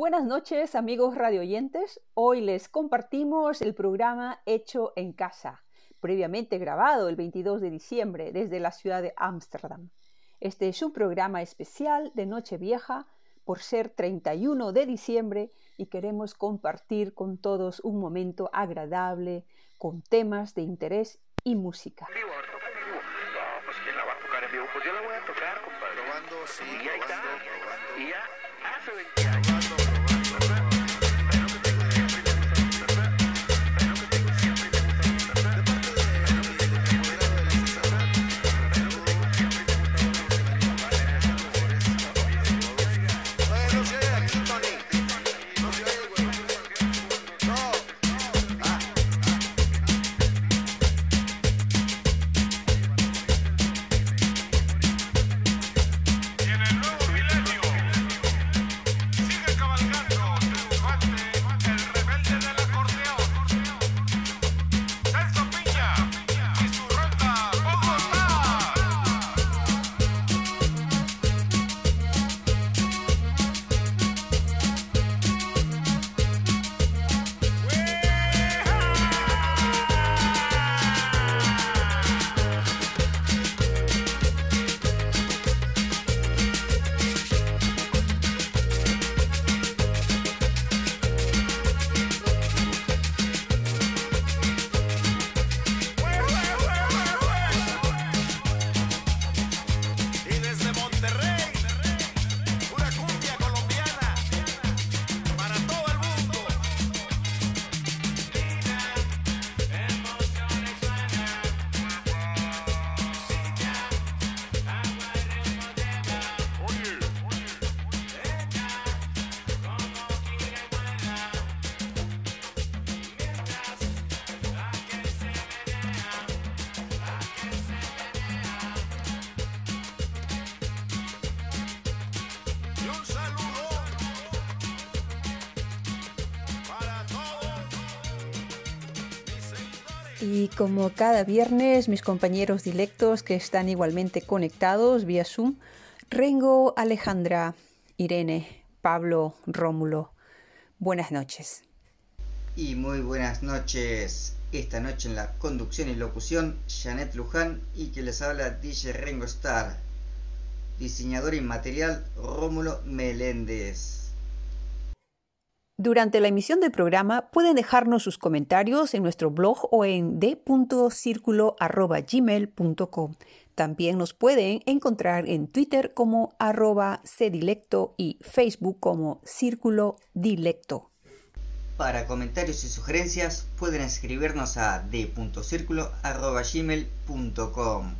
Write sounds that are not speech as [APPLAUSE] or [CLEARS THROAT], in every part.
Buenas noches amigos radioyentes. Hoy les compartimos el programa Hecho en Casa, previamente grabado el 22 de diciembre desde la ciudad de Ámsterdam. Este es un programa especial de Nochevieja por ser 31 de diciembre y queremos compartir con todos un momento agradable con temas de interés y música. Y como cada viernes, mis compañeros directos que están igualmente conectados vía Zoom, Rengo, Alejandra, Irene, Pablo, Rómulo, buenas noches. Y muy buenas noches. Esta noche en la conducción y locución, Janet Luján y que les habla DJ Rengo Star. Diseñador inmaterial, Rómulo Meléndez. Durante la emisión del programa pueden dejarnos sus comentarios en nuestro blog o en d.circulo.gmail.com. También nos pueden encontrar en Twitter como arroba y Facebook como Círculo Dilecto. Para comentarios y sugerencias pueden escribirnos a d.circulo.gmail.com.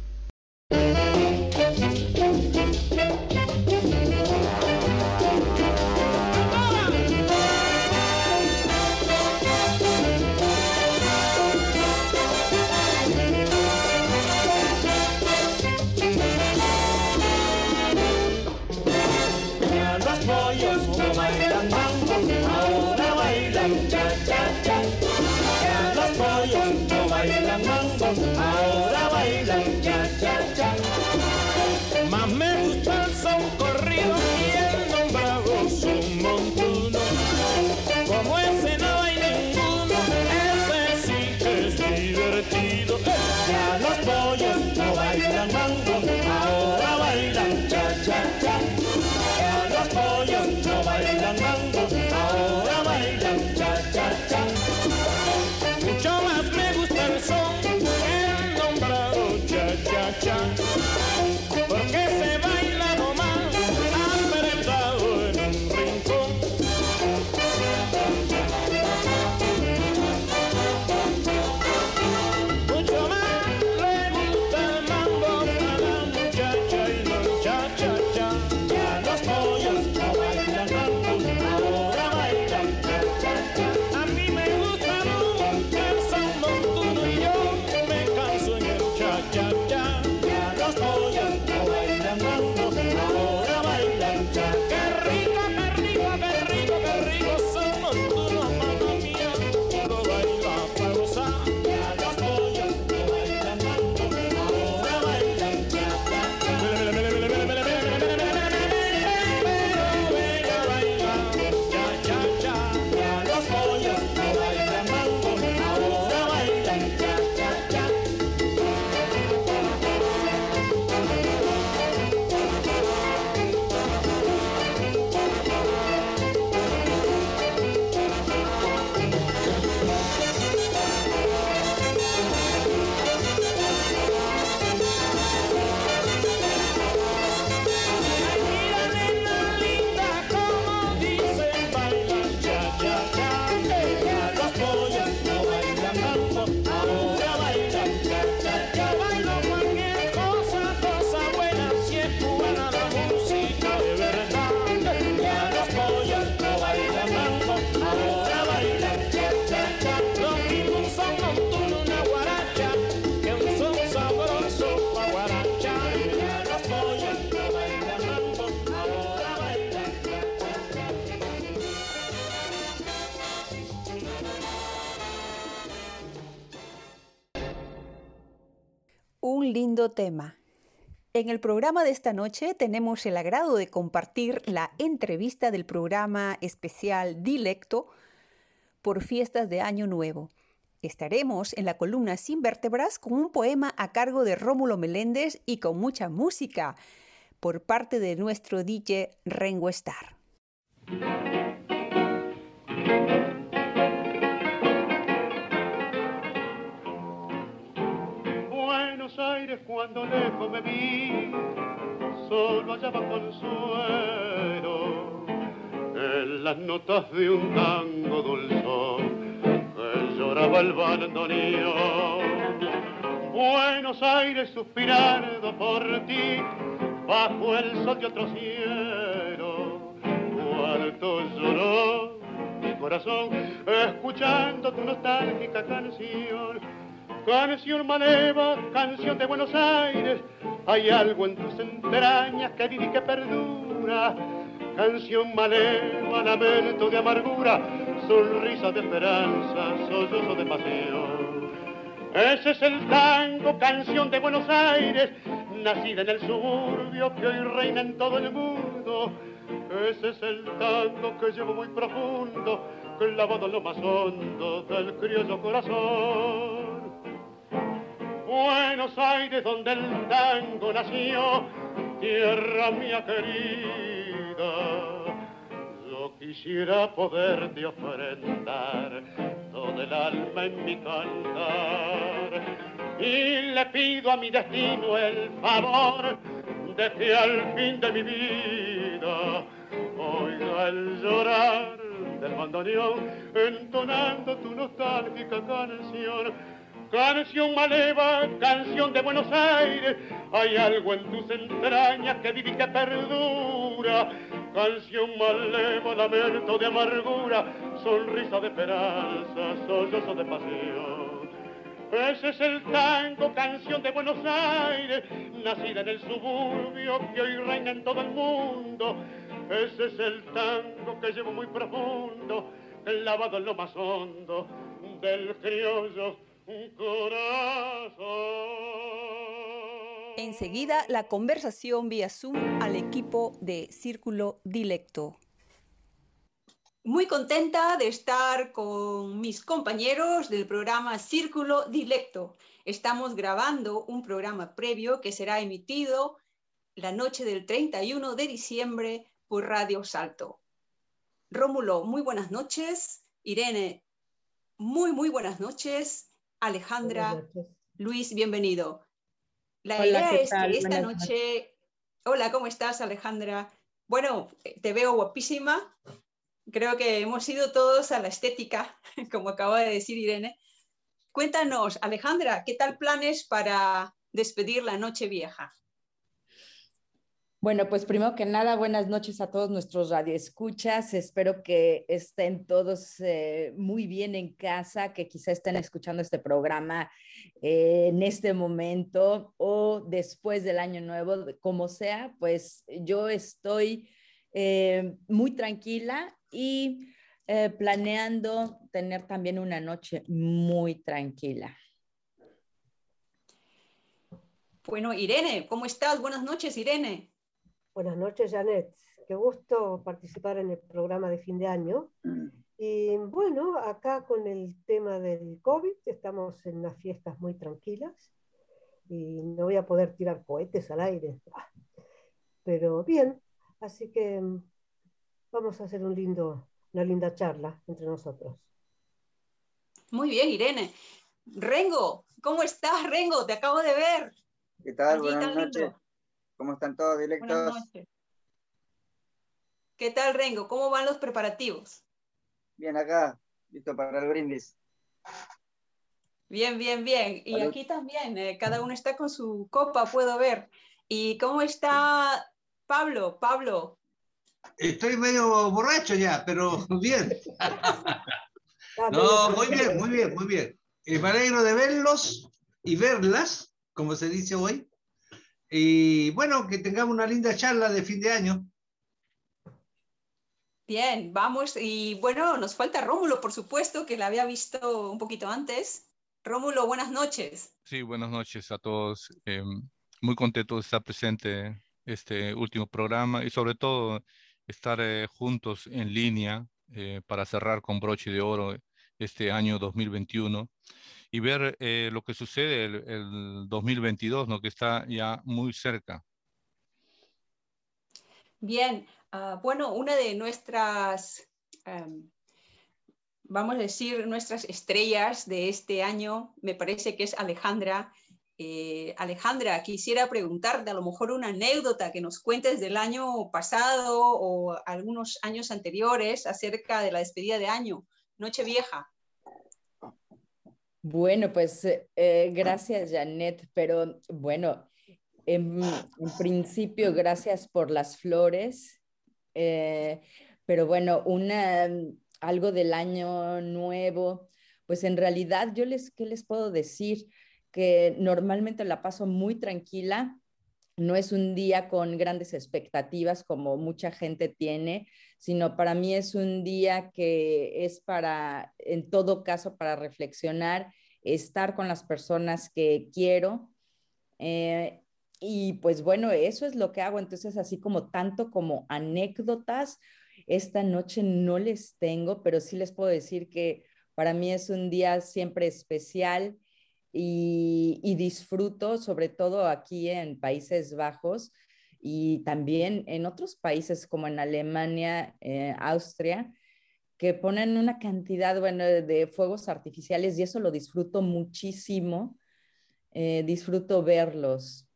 tema. En el programa de esta noche tenemos el agrado de compartir la entrevista del programa especial Dilecto por fiestas de Año Nuevo. Estaremos en la columna Sin Vértebras con un poema a cargo de Rómulo Meléndez y con mucha música por parte de nuestro DJ Rengo Star. Buenos Aires cuando lejos me vi, solo hallaba consuelo en las notas de un tango dulzón lloraba el bandoneón. Buenos Aires suspirando por ti, bajo el sol de otro cielo. Cuánto lloró mi corazón, escuchando tu nostálgica canción. Canción maleva, canción de Buenos Aires, hay algo en tus entrañas que vive y que perdura. Canción maleva, lamento de amargura, sonrisa de esperanza, sollozo de pasión. Ese es el tango, canción de Buenos Aires, nacida en el suburbio que hoy reina en todo el mundo. Ese es el tango que llevo muy profundo, clavado en lo más hondo del criollo corazón. Buenos Aires donde el tango nació, tierra mía querida quisiera poderte ofrendar todo el alma en mi cantar. Y le pido a mi destino el favor de que al fin de mi vida oiga el llorar del bandoneón entonando tu nostálgica canción. Canción maleva, canción de Buenos Aires, hay algo en tus entrañas que vive y que perdura canción maleva, lamento de amargura, sonrisa de esperanza, sollozo de pasión. Ese es el tango, canción de Buenos Aires, nacida en el suburbio que hoy reina en todo el mundo. Ese es el tango que llevo muy profundo, lavado en lo más hondo del criollo corazón. Enseguida la conversación vía Zoom al equipo de Círculo Dilecto. Muy contenta de estar con mis compañeros del programa Círculo Dilecto. Estamos grabando un programa previo que será emitido la noche del 31 de diciembre por Radio Salto. Rómulo, muy buenas noches. Irene, muy, muy buenas noches. Alejandra, Luis, bienvenido. La idea es que esta noche... Hola, ¿cómo estás, Alejandra? Bueno, te veo guapísima. Creo que hemos ido todos a la estética, [LAUGHS] como acaba de decir Irene. Cuéntanos, Alejandra, ¿qué tal planes para despedir la noche vieja? Bueno, pues primero que nada, buenas noches a todos nuestros radioescuchas. Espero que estén todos eh, muy bien en casa, que quizá estén escuchando este programa eh, en este momento o después del año nuevo, como sea, pues yo estoy eh, muy tranquila y planeando tener también una noche muy tranquila. Bueno, Irene, ¿cómo estás? Buenas noches, Irene. Buenas noches, Janet. Qué gusto participar en el programa de fin de año. Mm. Y bueno, acá con el tema del COVID, estamos en unas fiestas muy tranquilas y no voy a poder tirar cohetes al aire. Pero bien, así que mm, vamos a hacer un lindo, una linda charla entre nosotros. Muy bien, Irene. Rengo, ¿cómo estás, Rengo? Te acabo de ver. ¿Qué tal? Buenas noches. ¿Cómo están todos, directos? ¿Qué tal, Rengo? ¿Cómo van los preparativos? Bien, acá, listo para el brindis. Bien, bien, bien. Y aquí también, eh, cada uno está con su copa, puedo ver. ¿Y cómo está Pablo? Pablo. Estoy medio borracho ya, pero [LAUGHS] bien. no, muy bien, muy bien, muy bien. Eh, me alegro de verlos y verlas, como se dice hoy. Y bueno, que tengamos una linda charla de fin de año. Bien, vamos. Y bueno, nos falta Rómulo, por supuesto, que la había visto un poquito antes. Rómulo, buenas noches. Sí, buenas noches a todos. Em, muy contento de estar presente este último programa y sobre todo estar eh, juntos en línea eh, para cerrar con broche de oro este año 2021 y ver eh, lo que sucede el, el 2022, ¿no? que está ya muy cerca. Bien, uh, bueno, una de nuestras, um, vamos a decir, nuestras estrellas de este año, me parece que es Alejandra. Eh, Alejandra, quisiera preguntarte a lo mejor una anécdota que nos cuentes del año pasado o algunos años anteriores acerca de la despedida de año, Nochevieja. Bueno, pues eh, gracias, Janet, pero bueno, en, en, principio, gracias por las flores, eh, pero bueno, una, algo del año nuevo, pues en realidad yo les, ¿qué les puedo decir? Que normalmente la paso muy tranquila, no es un día con grandes expectativas como mucha gente tiene, sino para mí es un día que es para, en todo caso, para reflexionar, estar con las personas que quiero. Eh, y pues bueno, eso es lo que hago. Entonces, así como tanto como anécdotas, esta noche no les tengo, pero sí les puedo decir que para mí es un día siempre especial y, y disfruto, sobre todo aquí en Países Bajos y también en otros países como en Alemania, eh, Austria, que ponen una cantidad bueno, de fuegos artificiales y eso lo disfruto muchísimo. Eh, disfruto verlos.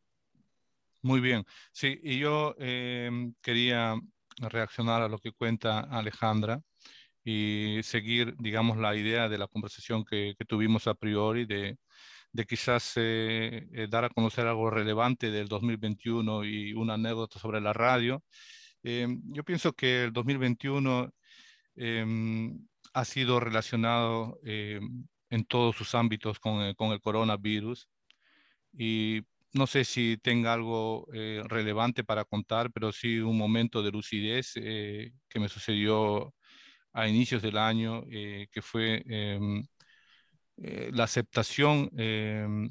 Muy bien. Sí, y yo eh, quería reaccionar a lo que cuenta Alejandra y seguir, digamos, la idea de la conversación que, que tuvimos a priori de, de quizás eh, eh, dar a conocer algo relevante del 2021 y una anécdota sobre la radio. Eh, yo pienso que el 2021 em, ha sido relacionado em, en todos sus ámbitos con, con el coronavirus y no sé si tenga algo eh, relevante para contar, pero sí un momento de lucidez eh, que me sucedió a inicios del año, eh, que fue em, la aceptación em,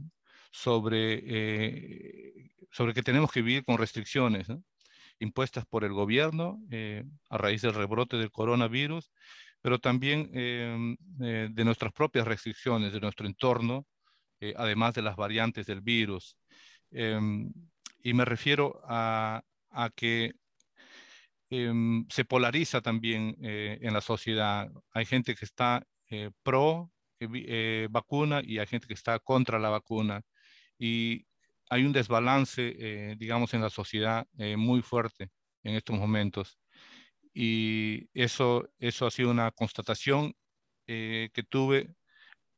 sobre, sobre que tenemos que vivir con restricciones impuestas por el gobierno a raíz del rebrote del coronavirus, pero también em, de nuestras propias restricciones, de nuestro entorno, además de las variantes del virus. Em, y me refiero a, a que se polariza también eh, en la sociedad. Hay gente que está eh, pro eh, vacuna y hay gente que está contra la vacuna. Y hay un desbalance, digamos, en la sociedad muy fuerte en estos momentos. Y eso, eso ha sido una constatación que tuve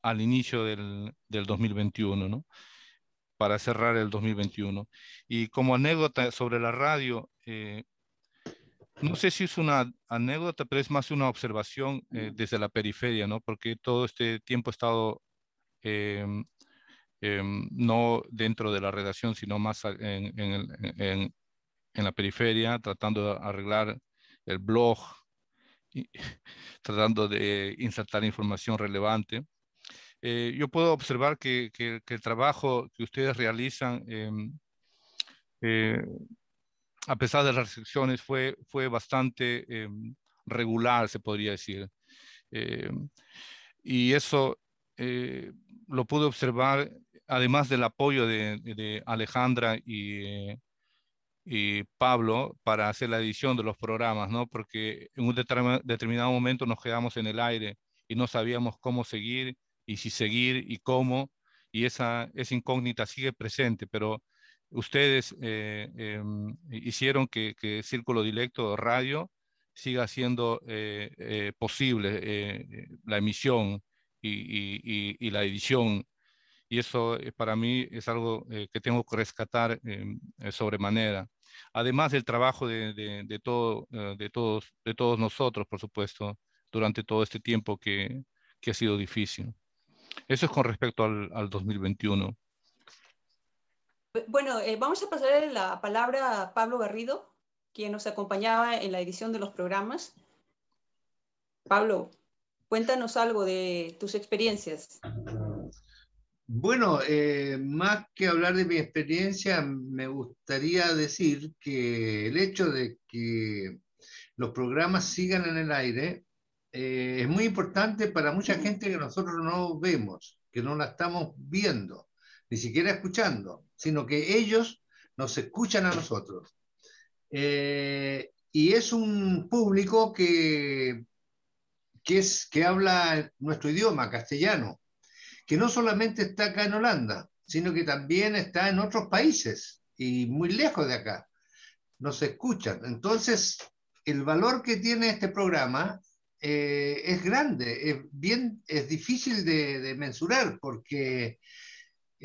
al inicio del, del 2021, ¿no? para cerrar el 2021. Y como anécdota sobre la radio, eh, no sé si es una anécdota, pero es más una observación eh, desde la periferia, ¿no? Porque todo este tiempo he estado em, em, no dentro de la redacción, sino más en, en, en, la periferia, tratando de arreglar el blog, y, [LAUGHS] tratando de insertar información relevante. Eh, yo puedo observar que, que, el trabajo que ustedes realizan, em, eh, a pesar de las restricciones, fue, fue bastante em, regular, se podría decir. Em, y eso eh, lo pude observar, además del apoyo de, Alejandra y, y Pablo para hacer la edición de los programas, ¿no? Porque en un determinado momento nos quedamos en el aire y no sabíamos cómo seguir y si seguir y cómo, y esa, esa incógnita sigue presente, pero ustedes eh, em, hicieron que, Círculo Directo Radio siga siendo eh, eh, posible la emisión y, la edición. Y eso para mí es algo que tengo que rescatar em, sobremanera. Además del trabajo de, de, de, todo, de, todos, nosotros, por supuesto, durante todo este tiempo que, ha sido difícil. Eso es con respecto al 2021. Bueno, eh, vamos a pasar la palabra a Pablo Garrido, quien nos acompañaba en la edición de los programas. Pablo, cuéntanos algo de tus experiencias. Bueno, eh, más que hablar de mi experiencia, me gustaría decir que el hecho de que los programas sigan en el aire eh, es muy importante para mucha gente que nosotros no vemos, que no la estamos viendo, ni siquiera escuchando, sino que ellos nos escuchan a nosotros. Eh, y es un público que, que, es, que habla nuestro idioma, castellano, que no solamente está acá en Holanda, sino que también está en otros países y muy lejos de acá. Nos escuchan. Entonces, el valor que tiene este programa eh, es grande, es, bien, es difícil de, mensurar porque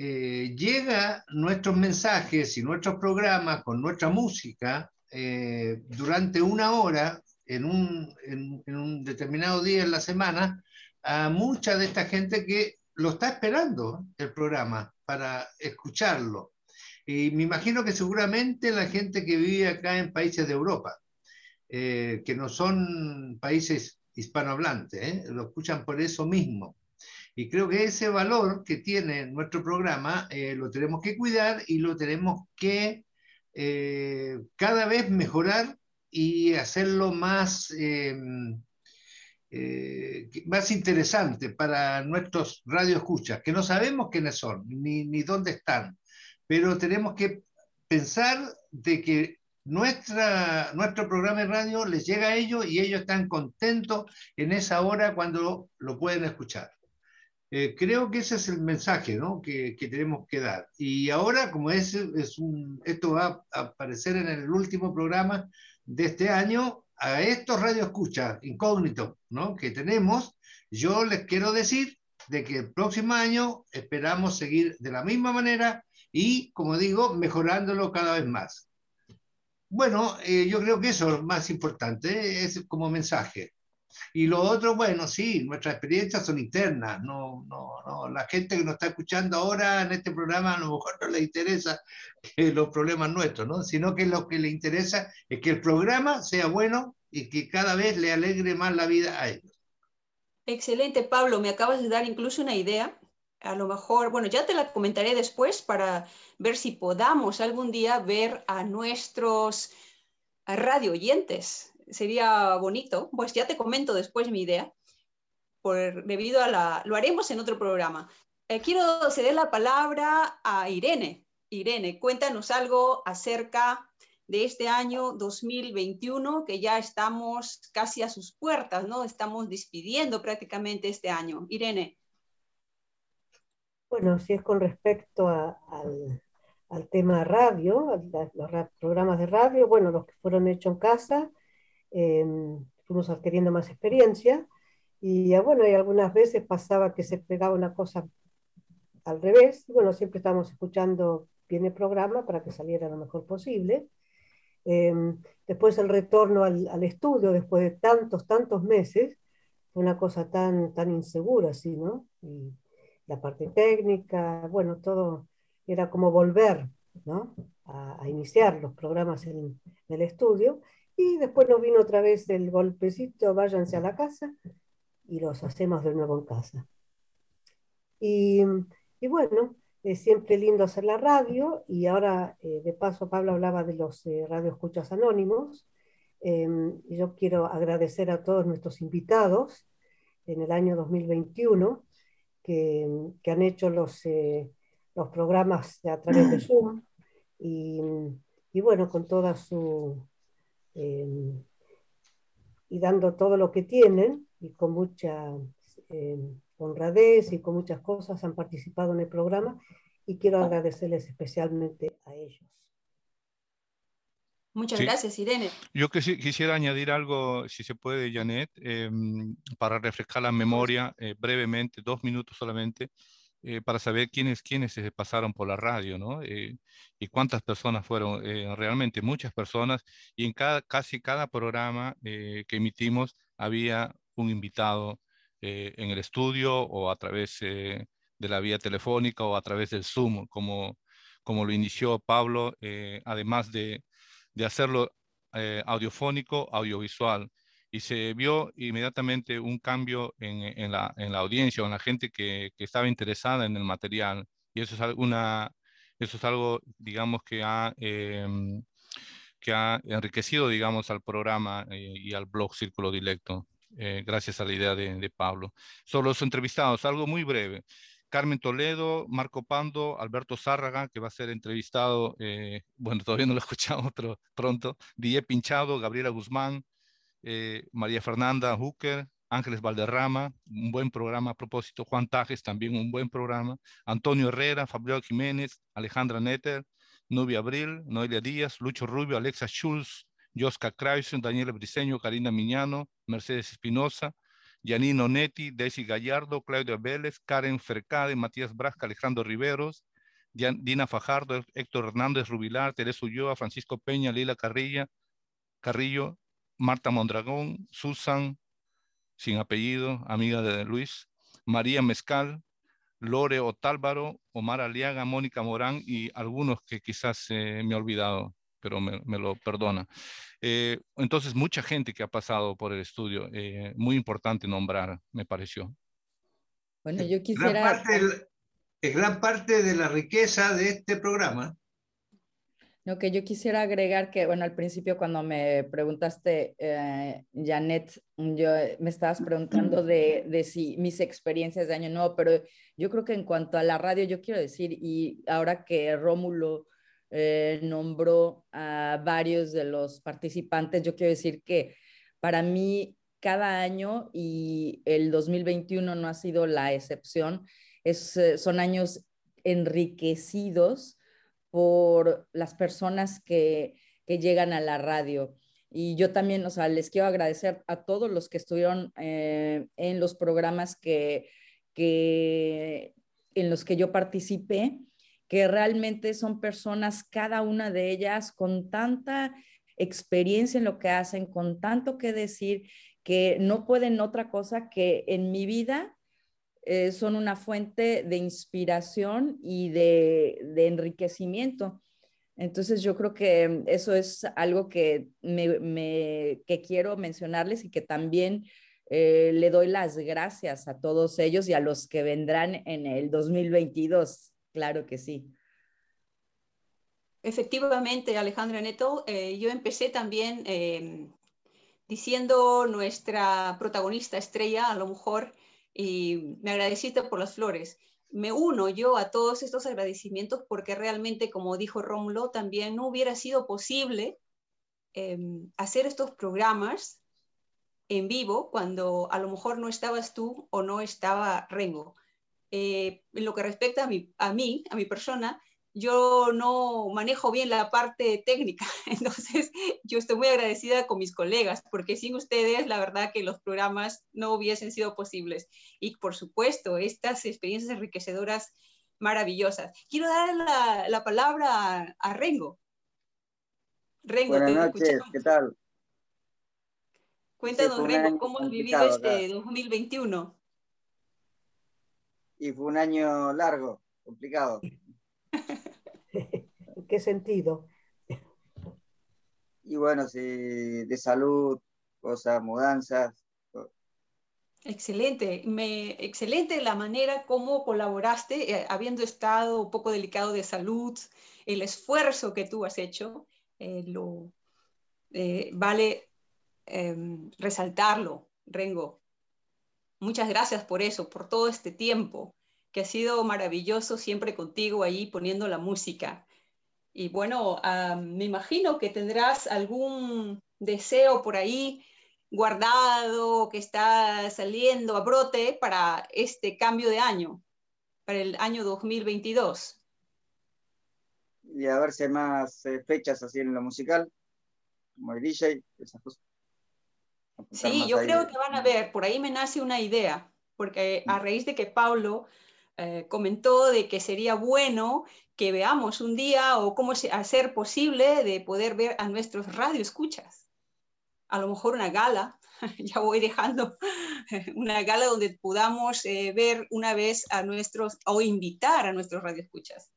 eh, llega nuestros mensajes y nuestros programas con nuestra música eh, durante una hora en un, en, un, determinado día en la semana a mucha de esta gente que lo está esperando el programa para escucharlo. Y me imagino que seguramente la gente que vive acá en países de Europa, eh, que no son países hispanohablantes, lo escuchan por eso mismo. Y creo que ese valor que tiene nuestro programa eh, lo tenemos que cuidar y lo tenemos que cada vez mejorar y hacerlo más eh, más interesante para nuestros radioescuchas, que no sabemos quiénes son ni, ni dónde están, pero tenemos que pensar de que nuestra, nuestro programa de radio les llega a ellos y ellos están contentos en esa hora cuando lo pueden escuchar. Eh, creo que ese es el mensaje ¿no? que, que, tenemos que dar. Y ahora, como es, es un, esto va a aparecer en el último programa de este año, a estos radioescuchas incógnitos ¿no? que tenemos, yo les quiero decir de que el próximo año esperamos seguir de la misma manera y, como digo, mejorándolo cada vez más. Bueno, eh, yo creo que eso es más importante, es como mensaje. Y lo otro, bueno, sí, nuestras experiencias son internas, no, no, no, la gente que nos está escuchando ahora en este programa a lo mejor no le interesa los problemas nuestros, ¿no? Sino que lo que le interesa es que el programa sea bueno y que cada vez le alegre más la vida a ellos. Excelente, Pablo, me acabas de dar incluso una idea. A lo mejor, bueno, ya te la comentaré después para ver si podamos algún día ver a nuestros radio oyentes sería bonito, pues ya te comento después mi idea, por, debido a la, lo haremos en otro programa. Eh, quiero ceder la palabra a Irene. Irene, cuéntanos algo acerca de este año 2021, que ya estamos casi a sus puertas, ¿no? Estamos despidiendo prácticamente este año. Irene. Bueno, si es con respecto al, al, tema radio, los programas de radio, bueno, los que fueron hechos en casa, Em, fuimos adquiriendo más experiencia y bueno, y algunas veces pasaba que se pegaba una cosa al revés, y bueno, siempre estábamos escuchando bien el programa para que saliera lo mejor posible. Em, después el retorno al, estudio, después de tantos, tantos meses, fue una cosa tan, tan insegura, así, ¿no? Y la parte técnica, bueno, todo era como volver, ¿no? A, a iniciar los programas en, en el estudio y después nos vino otra vez el golpecito, váyanse a la casa, y los hacemos de nuevo en casa. Y, bueno, es siempre lindo hacer la radio, y ahora eh, de paso Pablo hablaba de los eh, radioescuchas anónimos. Em, yo quiero agradecer a todos nuestros invitados en el año 2021 que, que han hecho los, eh, los programas a través de [CLEARS THROAT] Zoom y, y bueno, con toda su, Em, y dando todo lo que tienen y con mucha em, honradez y con muchas cosas han participado en el programa y quiero agradecerles especialmente a ellos. Muchas gracias, Irene. Yo quisiera añadir algo, si se puede, Janet, em, para refrescar la memoria eh, brevemente, dos minutos solamente. Eh, para saber quiénes, quiénes se pasaron por la radio, ¿no? Eh, y cuántas personas fueron, eh, realmente muchas personas, y en cada, casi cada programa que emitimos había un invitado en el estudio o a través de la vía telefónica o a través del Zoom, como, como lo inició Pablo, además de, de hacerlo audiofónico, audiovisual. Y se vio inmediatamente un cambio en, en, la, en la, audiencia o en la gente que, que, estaba interesada en el material. Y eso es, una, eso es algo, digamos, que ha, eh, que ha enriquecido, digamos, al programa eh, y al blog Círculo Directo, eh, gracias a la idea de, de Pablo. Son los entrevistados, algo muy breve. Carmen Toledo, Marco Pando, Alberto Zárraga, que va a ser entrevistado, eh, bueno, todavía no lo [LAUGHS] escuchamos, pero pronto, Die Pinchado, Gabriela Guzmán, eh, María Fernanda Hooker, Ángeles Valderrama, un buen programa a propósito, Juan Tajes, también un buen programa, Antonio Herrera, Fabio Jiménez, Alejandra Netter, Nubia Abril, Noelia Díaz, Lucho Rubio, Alexa Schulz, Josca Krausen, Daniela Briceño, Karina Miñano, Mercedes Espinosa, Yanino Netti, Daisy Gallardo, Claudia Vélez, Karen Fercade, Matías Brasca, Alejandro Riveros, Dina Fajardo, Héctor Hernández Rubilar, Teresa Ulloa, Francisco Peña, Lila Carrilla, Carrillo, Marta Mondragón, Susan, sin apellido, amiga de Luis, María Mezcal, Lore Otálvaro, Omar Aliaga, Mónica Morán y algunos que quizás eh, me he olvidado, pero me, me lo perdona. Eh, entonces, mucha gente que ha pasado por el estudio, eh, muy importante nombrar, me pareció. Bueno, yo quisiera... Gran parte, es gran parte de la riqueza de este programa lo que yo quisiera agregar que, bueno, al principio cuando me preguntaste, eh, Janet, yo, me estabas preguntando de, de, si mis experiencias de año nuevo, pero yo creo que en cuanto a la radio, yo quiero decir, y ahora que Rómulo eh, nombró a varios de los participantes, yo quiero decir que para mí cada año, y el 2021 no ha sido la excepción, es, eh, son años enriquecidos por las personas que, que llegan a la radio. Y yo también, o sea, les quiero agradecer a todos los que estuvieron eh, en los programas que, que, en los que yo participé, que realmente son personas, cada una de ellas, con tanta experiencia en lo que hacen, con tanto que decir, que no pueden otra cosa que en mi vida eh, son una fuente de inspiración y de, enriquecimiento. Entonces yo creo que eso es algo que, me, que quiero mencionarles y que también eh, le doy las gracias a todos ellos y a los que vendrán en el 2022. Claro que sí. Efectivamente, Alejandra Neto, eh, yo empecé también diciendo nuestra protagonista estrella, a lo mejor y me agradeciste por las flores. Me uno yo a todos estos agradecimientos porque realmente, como dijo Rómulo, también no hubiera sido posible em, hacer estos programas en vivo cuando a lo mejor no estabas tú o no estaba Rengo. Eh, en lo que respecta a, a mí, a mi persona, yo no manejo bien la parte técnica, [LAUGHS] entonces yo estoy muy agradecida con mis colegas, porque sin ustedes la verdad que los programas no hubiesen sido posibles. Y por supuesto, estas experiencias enriquecedoras maravillosas. Quiero dar la, la palabra a, Rengo. Rengo, Buenas noches, ¿qué tal? Cuéntanos, Rengo, ¿cómo has vivido este 2021? Y fue un año largo, complicado. [LAUGHS] ¿En qué sentido? Y bueno, sí, de salud, cosas, mudanzas. Excelente, me, excelente la manera como colaboraste, eh, habiendo estado un poco delicado de salud, el esfuerzo que tú has hecho, eh, lo, eh, vale em, resaltarlo, Rengo. Muchas gracias por eso, por todo este tiempo que ha sido maravilloso siempre contigo ahí poniendo la música. Y bueno, ah, me imagino que tendrás algún deseo por ahí guardado que está saliendo a brote para este cambio de año, para el año 2022. Y a ver si hay más eh, fechas así en lo musical, como el DJ, esas cosas. Sí, yo creo que van a ver, por ahí me nace una idea, porque a mm. raíz de que Pablo eh, comentó de que sería bueno que veamos un día o cómo hacer posible de poder ver a nuestros radioescuchas. A lo mejor una gala, [LAUGHS] ya voy dejando [LAUGHS] una gala donde podamos eh, ver una vez a nuestros o invitar a nuestros radioescuchas.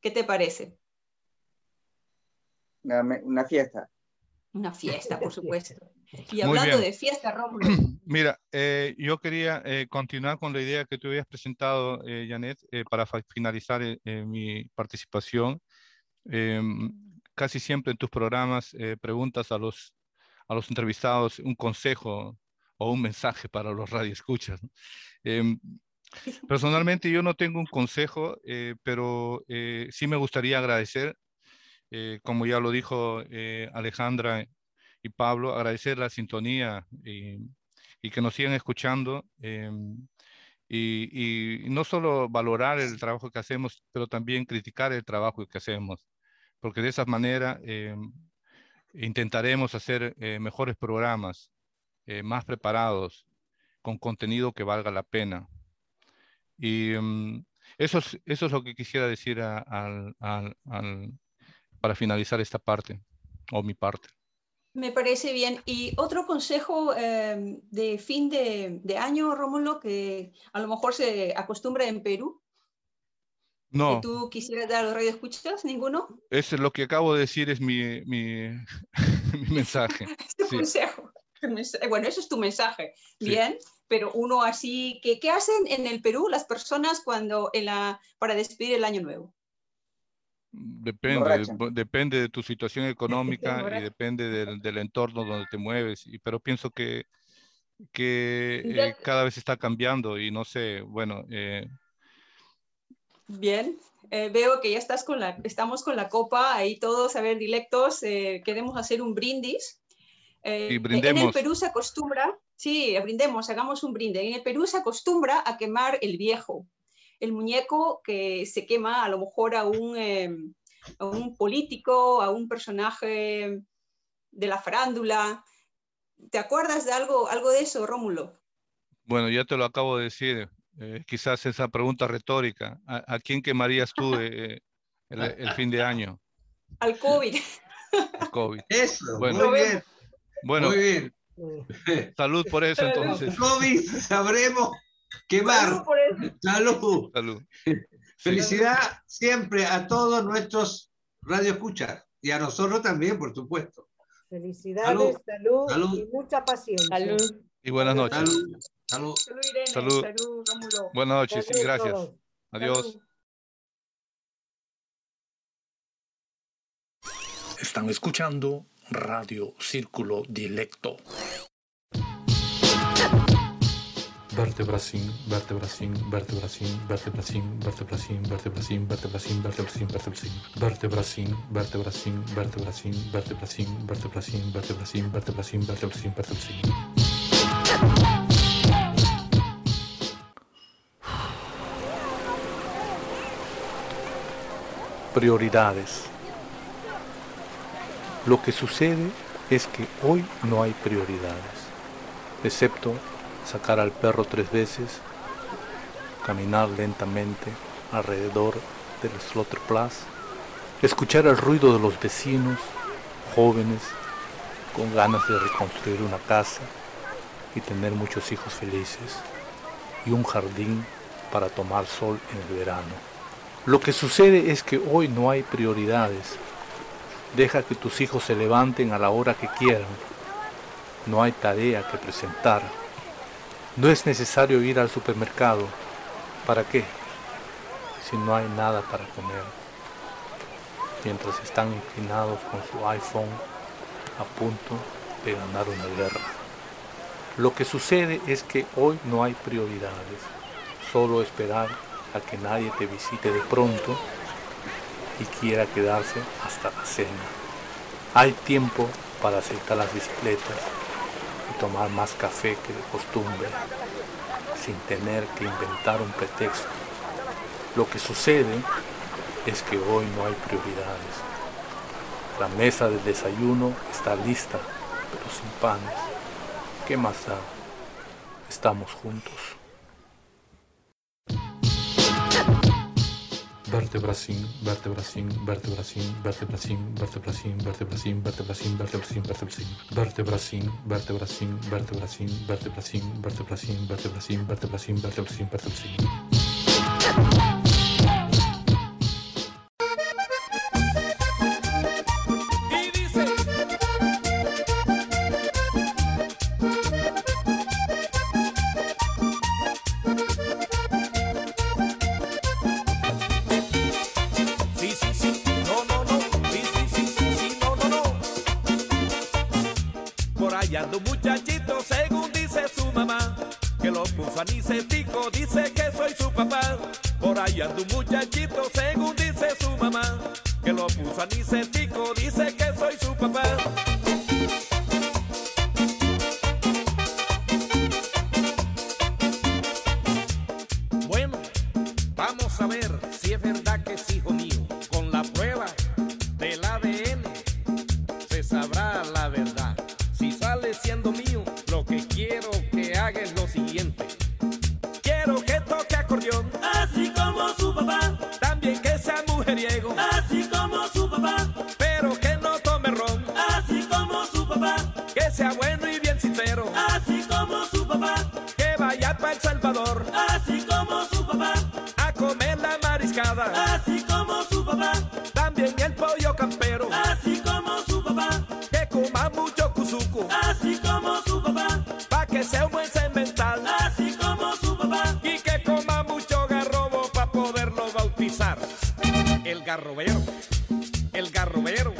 ¿Qué te parece? Una, una fiesta. Una fiesta, por [LAUGHS] supuesto. Y hablando de fiesta, Rómulo. [CLEARS THROAT] Mira, eh, yo quería eh, continuar con la idea que tú habías presentado, eh, Janet, para finalizar mi participación. Em, casi siempre en tus programas preguntas a los, a los entrevistados un consejo o un mensaje para los radioescuchas. Em, [LAUGHS] personalmente yo no tengo un consejo, pero sí me gustaría agradecer como ya lo dijo Alejandra Pablo, agradecer la sintonía y, que nos sigan escuchando. Em, y, no solo valorar el trabajo que hacemos, pero también criticar el trabajo que hacemos, porque de esa manera em, intentaremos hacer eh, mejores programas, eh, más preparados, con contenido que valga la pena. Y em, eso, es, eso es lo que quisiera decir para finalizar esta parte, o mi parte. Me parece bien. Y otro consejo em, de fin de, año, Rómulo, que a lo mejor se acostumbra en Perú. No. ¿Que tú quisieras dar a los radioescuchas? ¿Ninguno? Es lo que acabo de decir, es mi, mi, [LAUGHS] mensaje. [LAUGHS] es tu consejo. [LAUGHS] Bueno, eso es tu mensaje. Bien, pero uno así, ¿qué, ¿qué hacen en el Perú las personas cuando en la, para despedir el año nuevo? Depende, depende de tu situación económica [LAUGHS] y depende del, entorno donde te mueves, y, pero pienso que, que eh, cada vez está cambiando y no sé, bueno. Eh, Bien, eh, veo que ya estás con la, estamos con la copa ahí todos, a ver, directos, queremos hacer un brindis. y brindemos. En el Perú se acostumbra, sí, brindemos, hagamos un brinde. En el Perú se acostumbra a quemar el viejo el muñeco que se quema a lo mejor a un, em, un político, a un personaje de la farándula. ¿Te acuerdas de algo, algo de eso, Rómulo? Bueno, ya te lo acabo de decir. Eh, quizás esa pregunta retórica. ¿A, quién quemarías tú eh, [LAUGHS] el, fin de año? Al COVID. Al COVID. [LAUGHS] Eso, muy bien. Bueno, muy bien. Salud por eso entonces. COVID, sabremos Quemar. Salud. Salud. Felicidad siempre a todos nuestros radioescuchas y a nosotros también, por supuesto. Felicidades, salud, y mucha paciencia. Salud. Y buenas noches. Salud. Salud. Irene. Salud. Salud Buenas noches y gracias. Adiós. Están escuchando Radio Círculo Dilecto. Vertebracin, vertebracin, vertebracin, vertebracin, vertebracin, vertebracin, vertebracin, vertebracin, vertebracin, vertebracin, vertebracin, vertebracin, vertebracin, vertebracin, vertebracin, vertebracin, vertebracin, vertebracin. Prioridades. Lo que sucede es que hoy no hay prioridades, excepto sacar al perro tres veces, caminar lentamente alrededor del Slaughterplatz, escuchar el ruido de los vecinos, jóvenes, con ganas de reconstruir una casa y tener muchos hijos felices, y un jardín para tomar sol en el verano. Lo que sucede es que hoy no hay prioridades. Deja que tus hijos se levanten a la hora que quieran. No hay tarea que presentar no es necesario ir al supermercado. ¿Para qué? Si no hay nada para comer. Mientras están inclinados con su iPhone a punto de ganar una guerra. Lo que sucede es que hoy no hay prioridades. Solo esperar a que nadie te visite de pronto y quiera quedarse hasta la cena. Hay tiempo para aceptar las bicicletas, tomar más café que de costumbre, sin tener que inventar un pretexto. Lo que sucede es que hoy no hay prioridades. La mesa del desayuno está lista, pero sin panes. ¿Qué más da? Estamos juntos. Vertebracin, vertebracin, vertebracin, vertebracin, vertebracin, vertebracin, vertebracin, vertebracin, vertebracin, vertebracin, vertebracin, vertebracin, vertebracin, vertebracin, vertebracin, vertebracin, vertebracin, vertebracin. así como su papá. garrobero, el garrobero.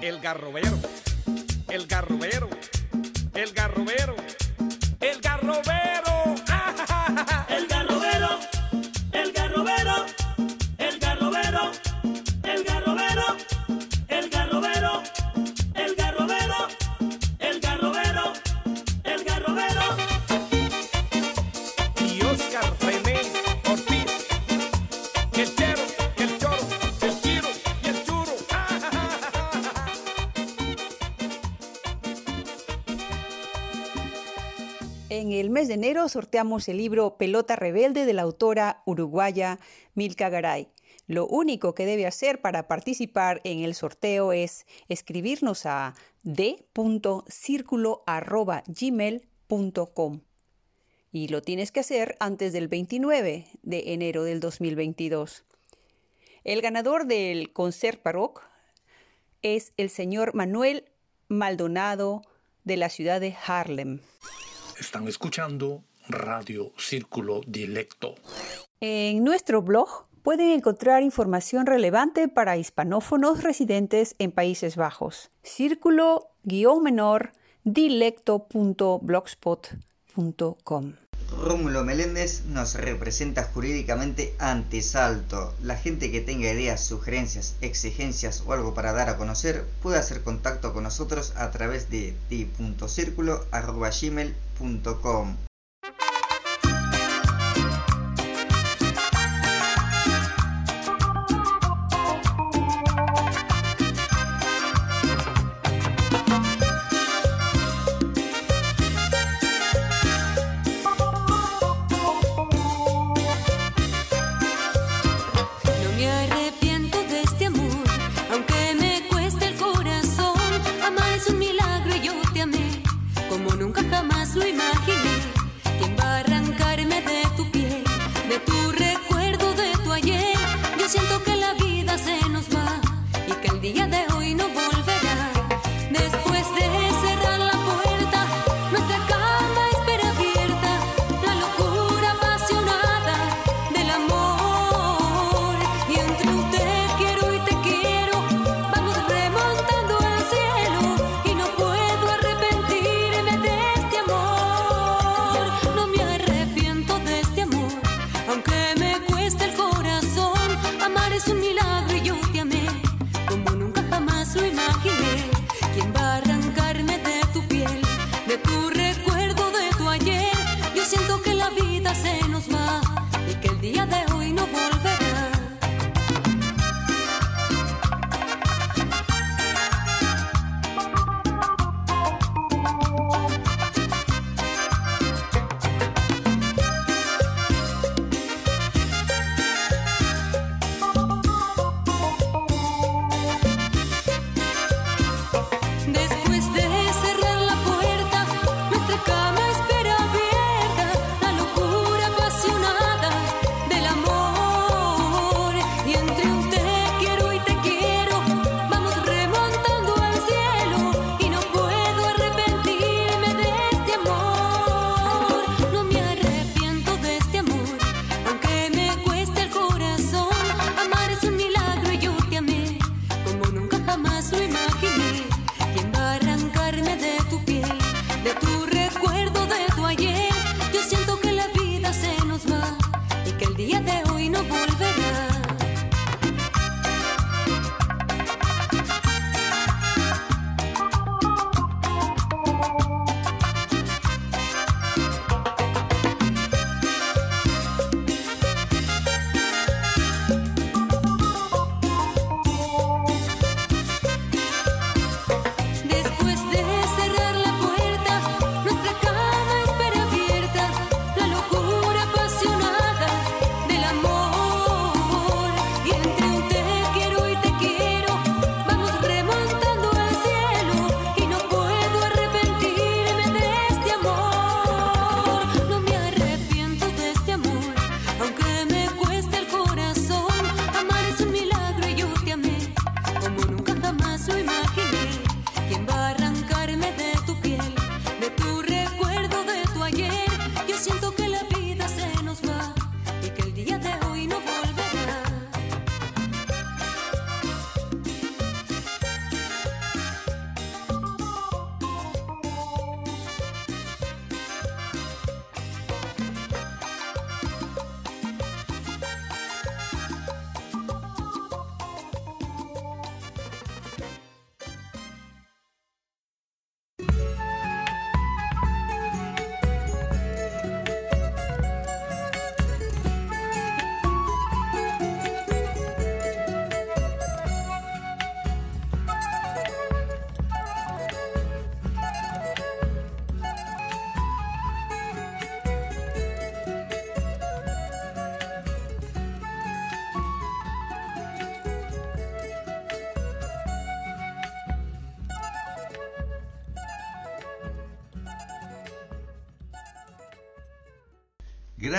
El garrobero, el garrobero, el garrobero, el garrobero. [LAUGHS] sorteamos el libro Pelota Rebelde de la autora uruguaya Milka Garay. Lo único que debe hacer para participar en el sorteo es escribirnos a d.circulo.gmail.com. Y lo tienes que hacer antes del 29 de enero del 2022. El ganador del concert Paroc es el señor Manuel Maldonado de la ciudad de Harlem. Están escuchando Radio Círculo Dilecto. En nuestro blog pueden encontrar información relevante para hispanófonos residentes en Países Bajos. Círculo-menor dilecto.blogspot.com Rómulo Meléndez nos representa jurídicamente ante Salto. La gente que tenga ideas, sugerencias, exigencias o algo para dar a conocer puede hacer contacto con nosotros a través de ti.círculo.gmail.com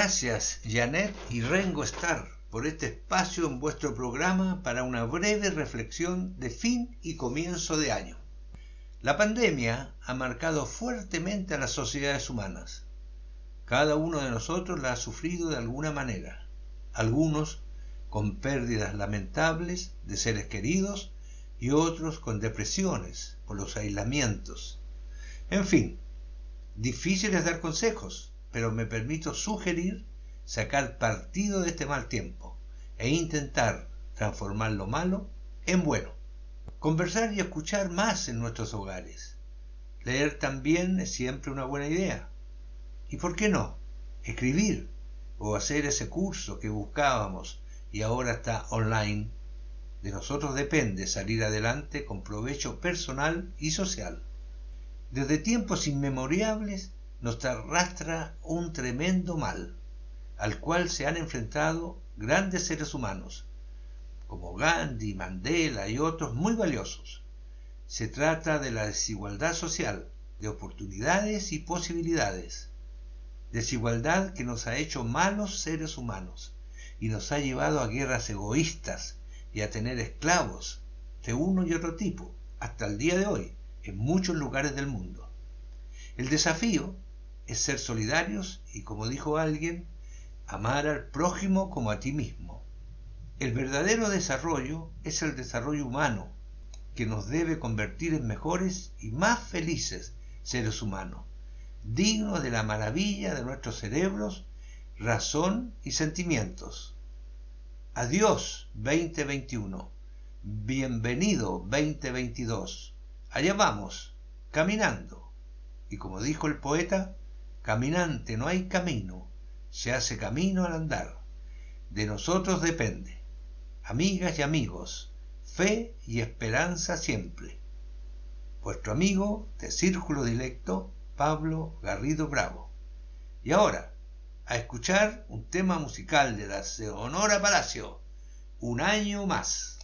Gracias Janet y Rengo Starr por este espacio en vuestro programa para una breve reflexión de fin y comienzo de año. La pandemia ha marcado fuertemente a las sociedades humanas. Cada uno de nosotros la ha sufrido de alguna manera, algunos con pérdidas lamentables de seres queridos y otros con depresiones por los aislamientos. En fin, difícil es dar consejos, pero me permito sugerir sacar partido de este mal tiempo e intentar transformar lo malo en bueno. Conversar y escuchar más en nuestros hogares. Leer también es siempre una buena idea. ¿Y por qué no? Escribir o hacer ese curso que buscábamos y ahora está online. De nosotros depende salir adelante con provecho personal y social. Desde tiempos inmemorables nos arrastra un tremendo mal, al cual se han enfrentado grandes seres humanos, como Gandhi, Mandela y otros muy valiosos. Se trata de la desigualdad social, de oportunidades y posibilidades. Desigualdad que nos ha hecho malos seres humanos y nos ha llevado a guerras egoístas y a tener esclavos de uno y otro tipo, hasta el día de hoy, en muchos lugares del mundo. El desafío es ser solidarios y, como dijo alguien, amar al prójimo como a ti mismo. El verdadero desarrollo es el desarrollo humano, que nos debe convertir en mejores y más felices seres humanos, dignos de la maravilla de nuestros cerebros, razón y sentimientos. Adiós 2021. Bienvenido 2022. Allá vamos, caminando. Y como dijo el poeta, Caminante no hay camino, se hace camino al andar. De nosotros depende. Amigas y amigos, fe y esperanza siempre. Vuestro amigo de Círculo Directo, Pablo Garrido Bravo. Y ahora, a escuchar un tema musical de la Honora Palacio, Un año más.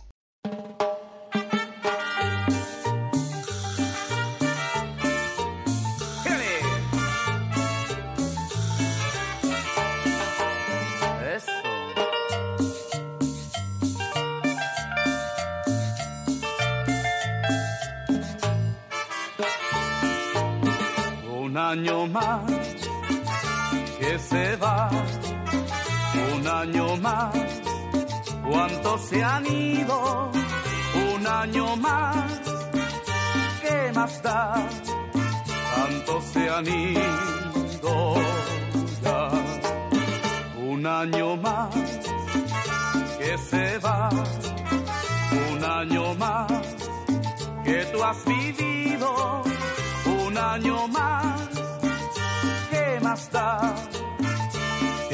Un año más, cuántos se han ido, un año más, ¿qué más da? Tantos se han ido ya, un año más que se va, un año más que tú has vivido, un año más más da?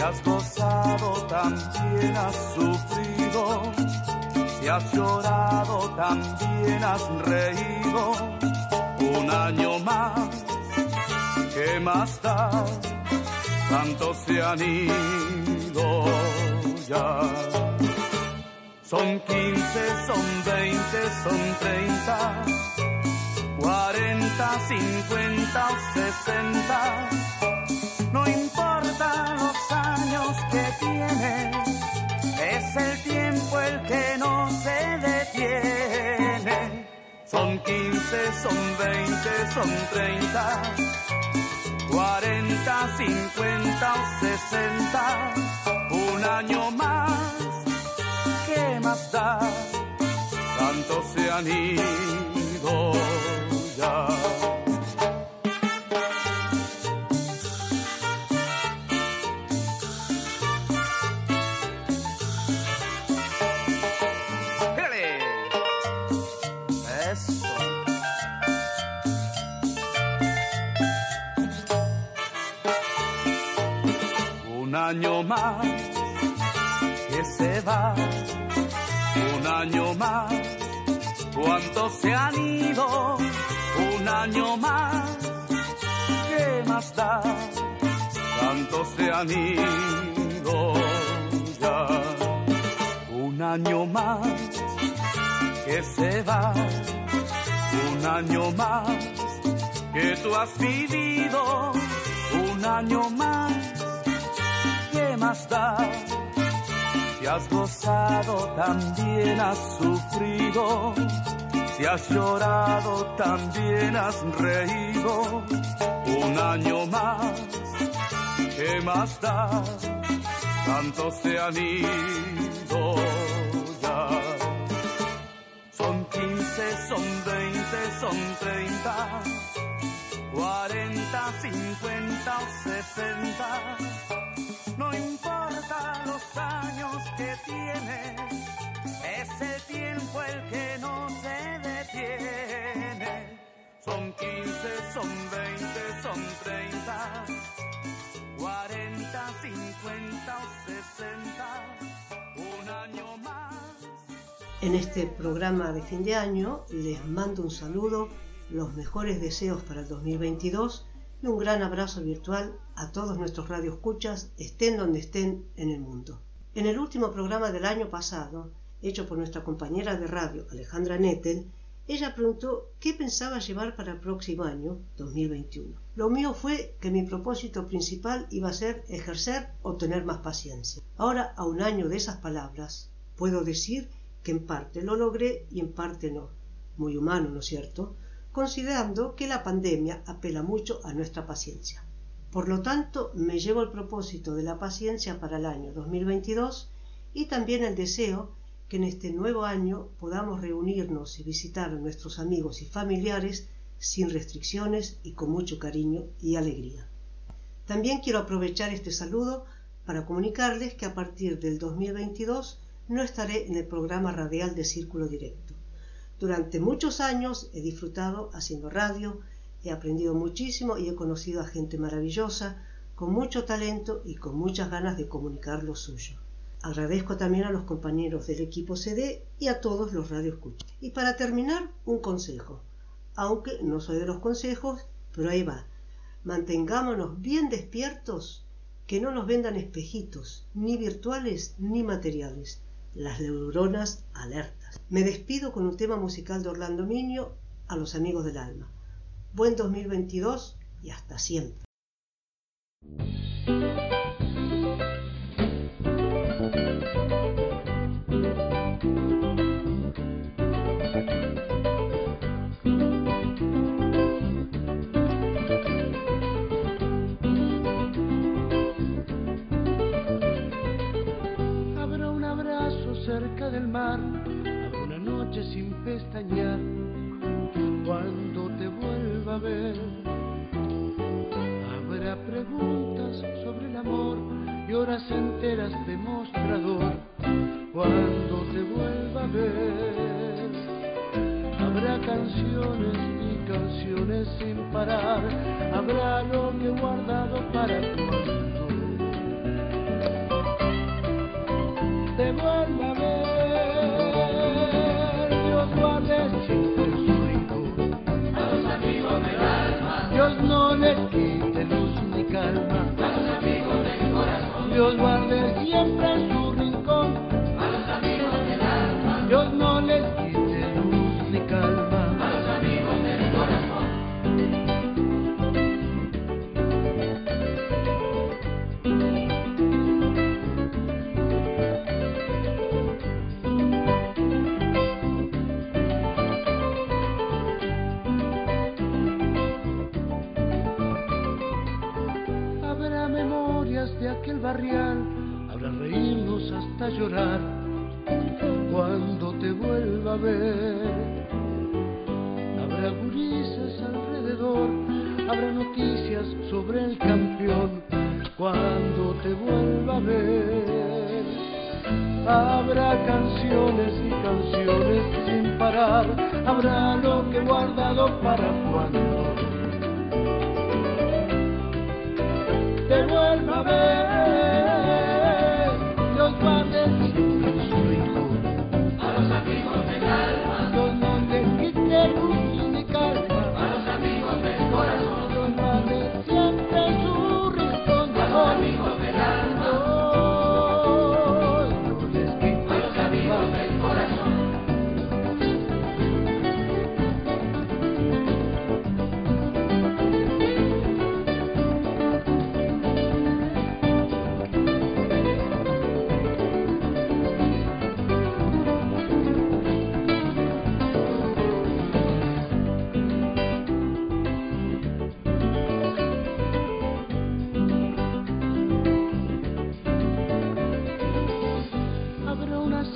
Si has gozado, también has sufrido. Si has llorado, también has reído. Un año más, ¿qué más da? Tantos se han ido ya. Son 15, son 20, son 30, 40, 50 o 60 Son 15, son 20, son 30, 40, 50 o 60, un año más, ¿qué más da? Tantos se han ido ya. Año más que se va, un año más, ¿cuántos se han ido? Un año más, ¿qué más da? Tantos se han ido ya, un año más que se va, un año más que tú has vivido, un año más más da? Si has gozado, también has sufrido. Si has llorado, también has reído. Un año más, ¿qué más da? Tantos se han ido ya. Son 15, son 20, son 30, 40, 50 o 60. Tienes, es el tiempo el que no se detiene. Son 15, son 20, son 30, 40, 50 o 60. Un año más. En este programa de fin de año les mando un saludo, los mejores deseos para el 2022 y un gran abrazo virtual a todos nuestros radioescuchas, estén donde estén en el mundo. En el último programa del año pasado, hecho por nuestra compañera de radio Alejandra Nettel, ella preguntó qué pensaba llevar para el próximo año, 2021. Lo mío fue que mi propósito principal iba a ser ejercer o tener más paciencia. Ahora, a un año de esas palabras, puedo decir que en parte lo logré y en parte no. Muy humano, ¿no es cierto? Considerando que la pandemia apela mucho a nuestra paciencia. Por lo tanto, me llevo el propósito de la paciencia para el año 2022 y también el deseo que en este nuevo año podamos reunirnos y visitar a nuestros amigos y familiares sin restricciones y con mucho cariño y alegría. También quiero aprovechar este saludo para comunicarles que a partir del 2022 no estaré en el programa radial de Círculo Directo. Durante muchos años he disfrutado haciendo radio, he aprendido muchísimo y he conocido a gente maravillosa, con mucho talento y con muchas ganas de comunicar lo suyo. Agradezco también a los compañeros del equipo CD y a todos los radioescuchas. Y para terminar, un consejo. Aunque no soy de los consejos, pero ahí va. Mantengámonos bien despiertos, que no nos vendan espejitos, ni virtuales ni materiales. Las neuronas alertas. Me despido con un tema musical de Orlando Miño a los amigos del alma. Buen 2022 y hasta siempre. Habrá un abrazo cerca del mar, una noche sin pestañear, cuando Habrá preguntas sobre el amor y horas enteras de mostrador, cuando te vuelva a ver. Habrá canciones y canciones sin parar, habrá lo que he guardado para cuando te vuelva a ver. Dios guarde No les quite luz ni calma. Dios guarde siempre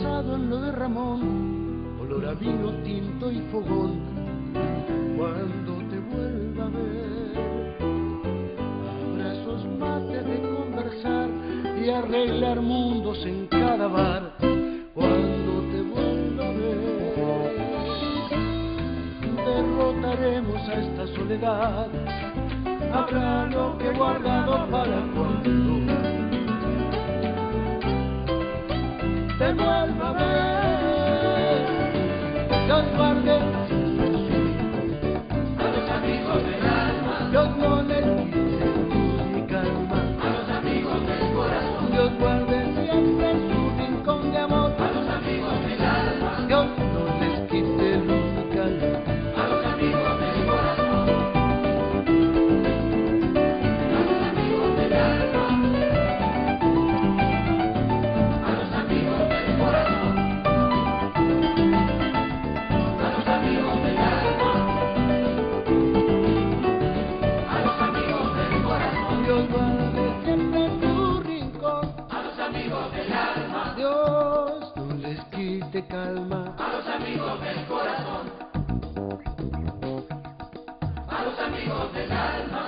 en lo de Ramón, olor a vino tinto y fogón, cuando te vuelva a ver. Abrazos mates de conversar y arreglar mundos en cada bar, cuando te vuelva a ver. Derrotaremos a esta soledad, habrá lo que guardado para cuando. Calma. A los amigos del corazón. A los amigos del alma.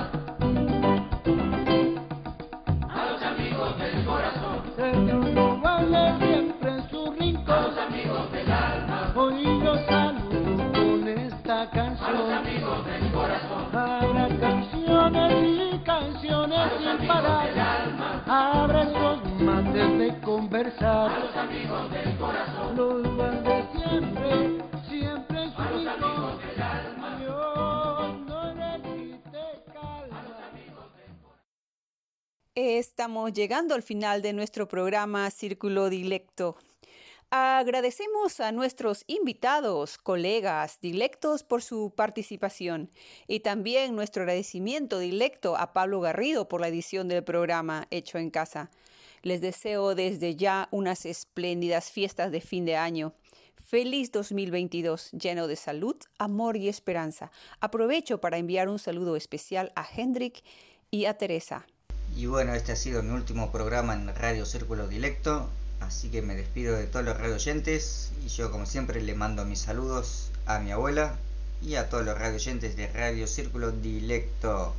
A los amigos del corazón. Señor, no vale siempre en su rincón. A los amigos del alma. Hoy los saludo con esta canción. A los amigos del corazón. Habrá canciones y canciones sin parar. Habrá esos mates de conversar. A los amigos del corazón. Los Estamos llegando al final de nuestro programa Círculo Dilecto. Agradecemos a nuestros invitados, colegas dilectos por su participación y también nuestro agradecimiento dilecto a Pablo Garrido por la edición del programa Hecho en Casa. Les deseo desde ya unas espléndidas fiestas de fin de año. Feliz 2022, lleno de salud, amor y esperanza. Aprovecho para enviar un saludo especial a Hendrik y a Teresa. Y bueno, este ha sido mi último programa en Radio Círculo Dilecto, así que me despido de todos los radio oyentes y yo como siempre le mando mis saludos a mi abuela y a todos los radio oyentes de Radio Círculo Dilecto.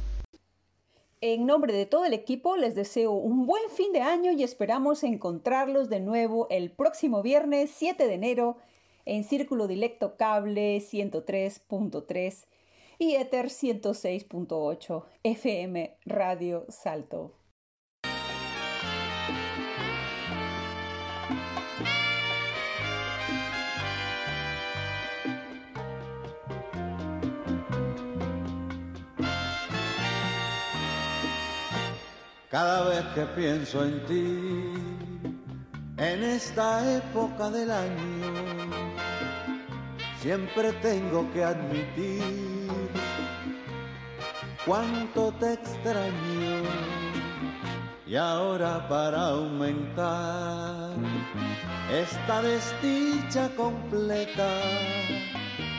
En nombre de todo el equipo les deseo un buen fin de año y esperamos encontrarlos de nuevo el próximo viernes 7 de enero en Círculo Dilecto Cable 103.3 y Ether 106.8 FM Radio Salto. Cada vez que pienso en ti, en esta época del año, siempre tengo que admitir cuánto te extraño. Y ahora para aumentar esta desdicha completa,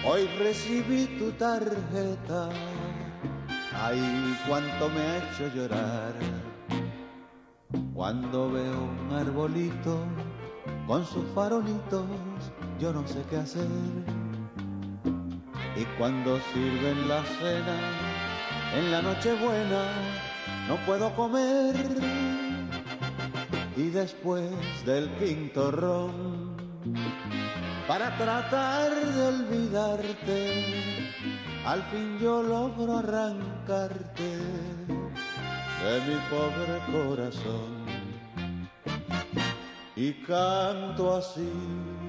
hoy recibí tu tarjeta. Ay, cuánto me ha hecho llorar cuando veo un arbolito con sus farolitos, yo no sé qué hacer. Y cuando sirven la cena en la noche buena, no puedo comer. Y después del quinto ron, para tratar de olvidarte, al fin yo logro arrancarte de mi pobre corazón y canto así.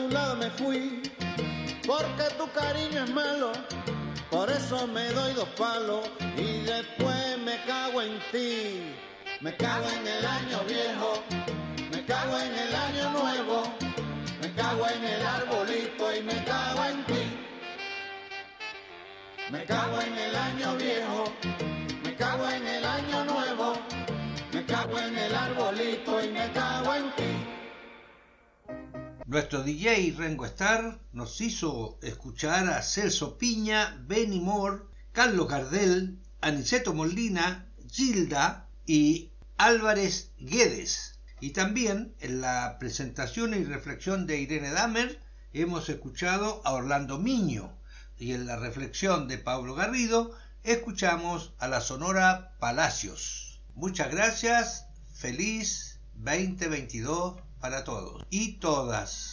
tu lado me fui, porque tu cariño es malo, por eso me doy dos palos y después me cago en ti. Me cago en el año viejo, me cago en el año nuevo, me cago en el arbolito y me cago en ti. Me cago en el año viejo, me cago en el año nuevo, me cago en el arbolito y me cago en ti. Nuestro DJ Rengo Star nos hizo escuchar a Celso Piña, Benny Moore, Carlos Gardel, Aniceto Molina, Gilda y Álvarez Guedes. Y también en la presentación y reflexión de Irene Damer hemos escuchado a Orlando Miño y en la reflexión de Pablo Garrido escuchamos a la Sonora Palacios. Muchas gracias, feliz 2022 para todos y todas.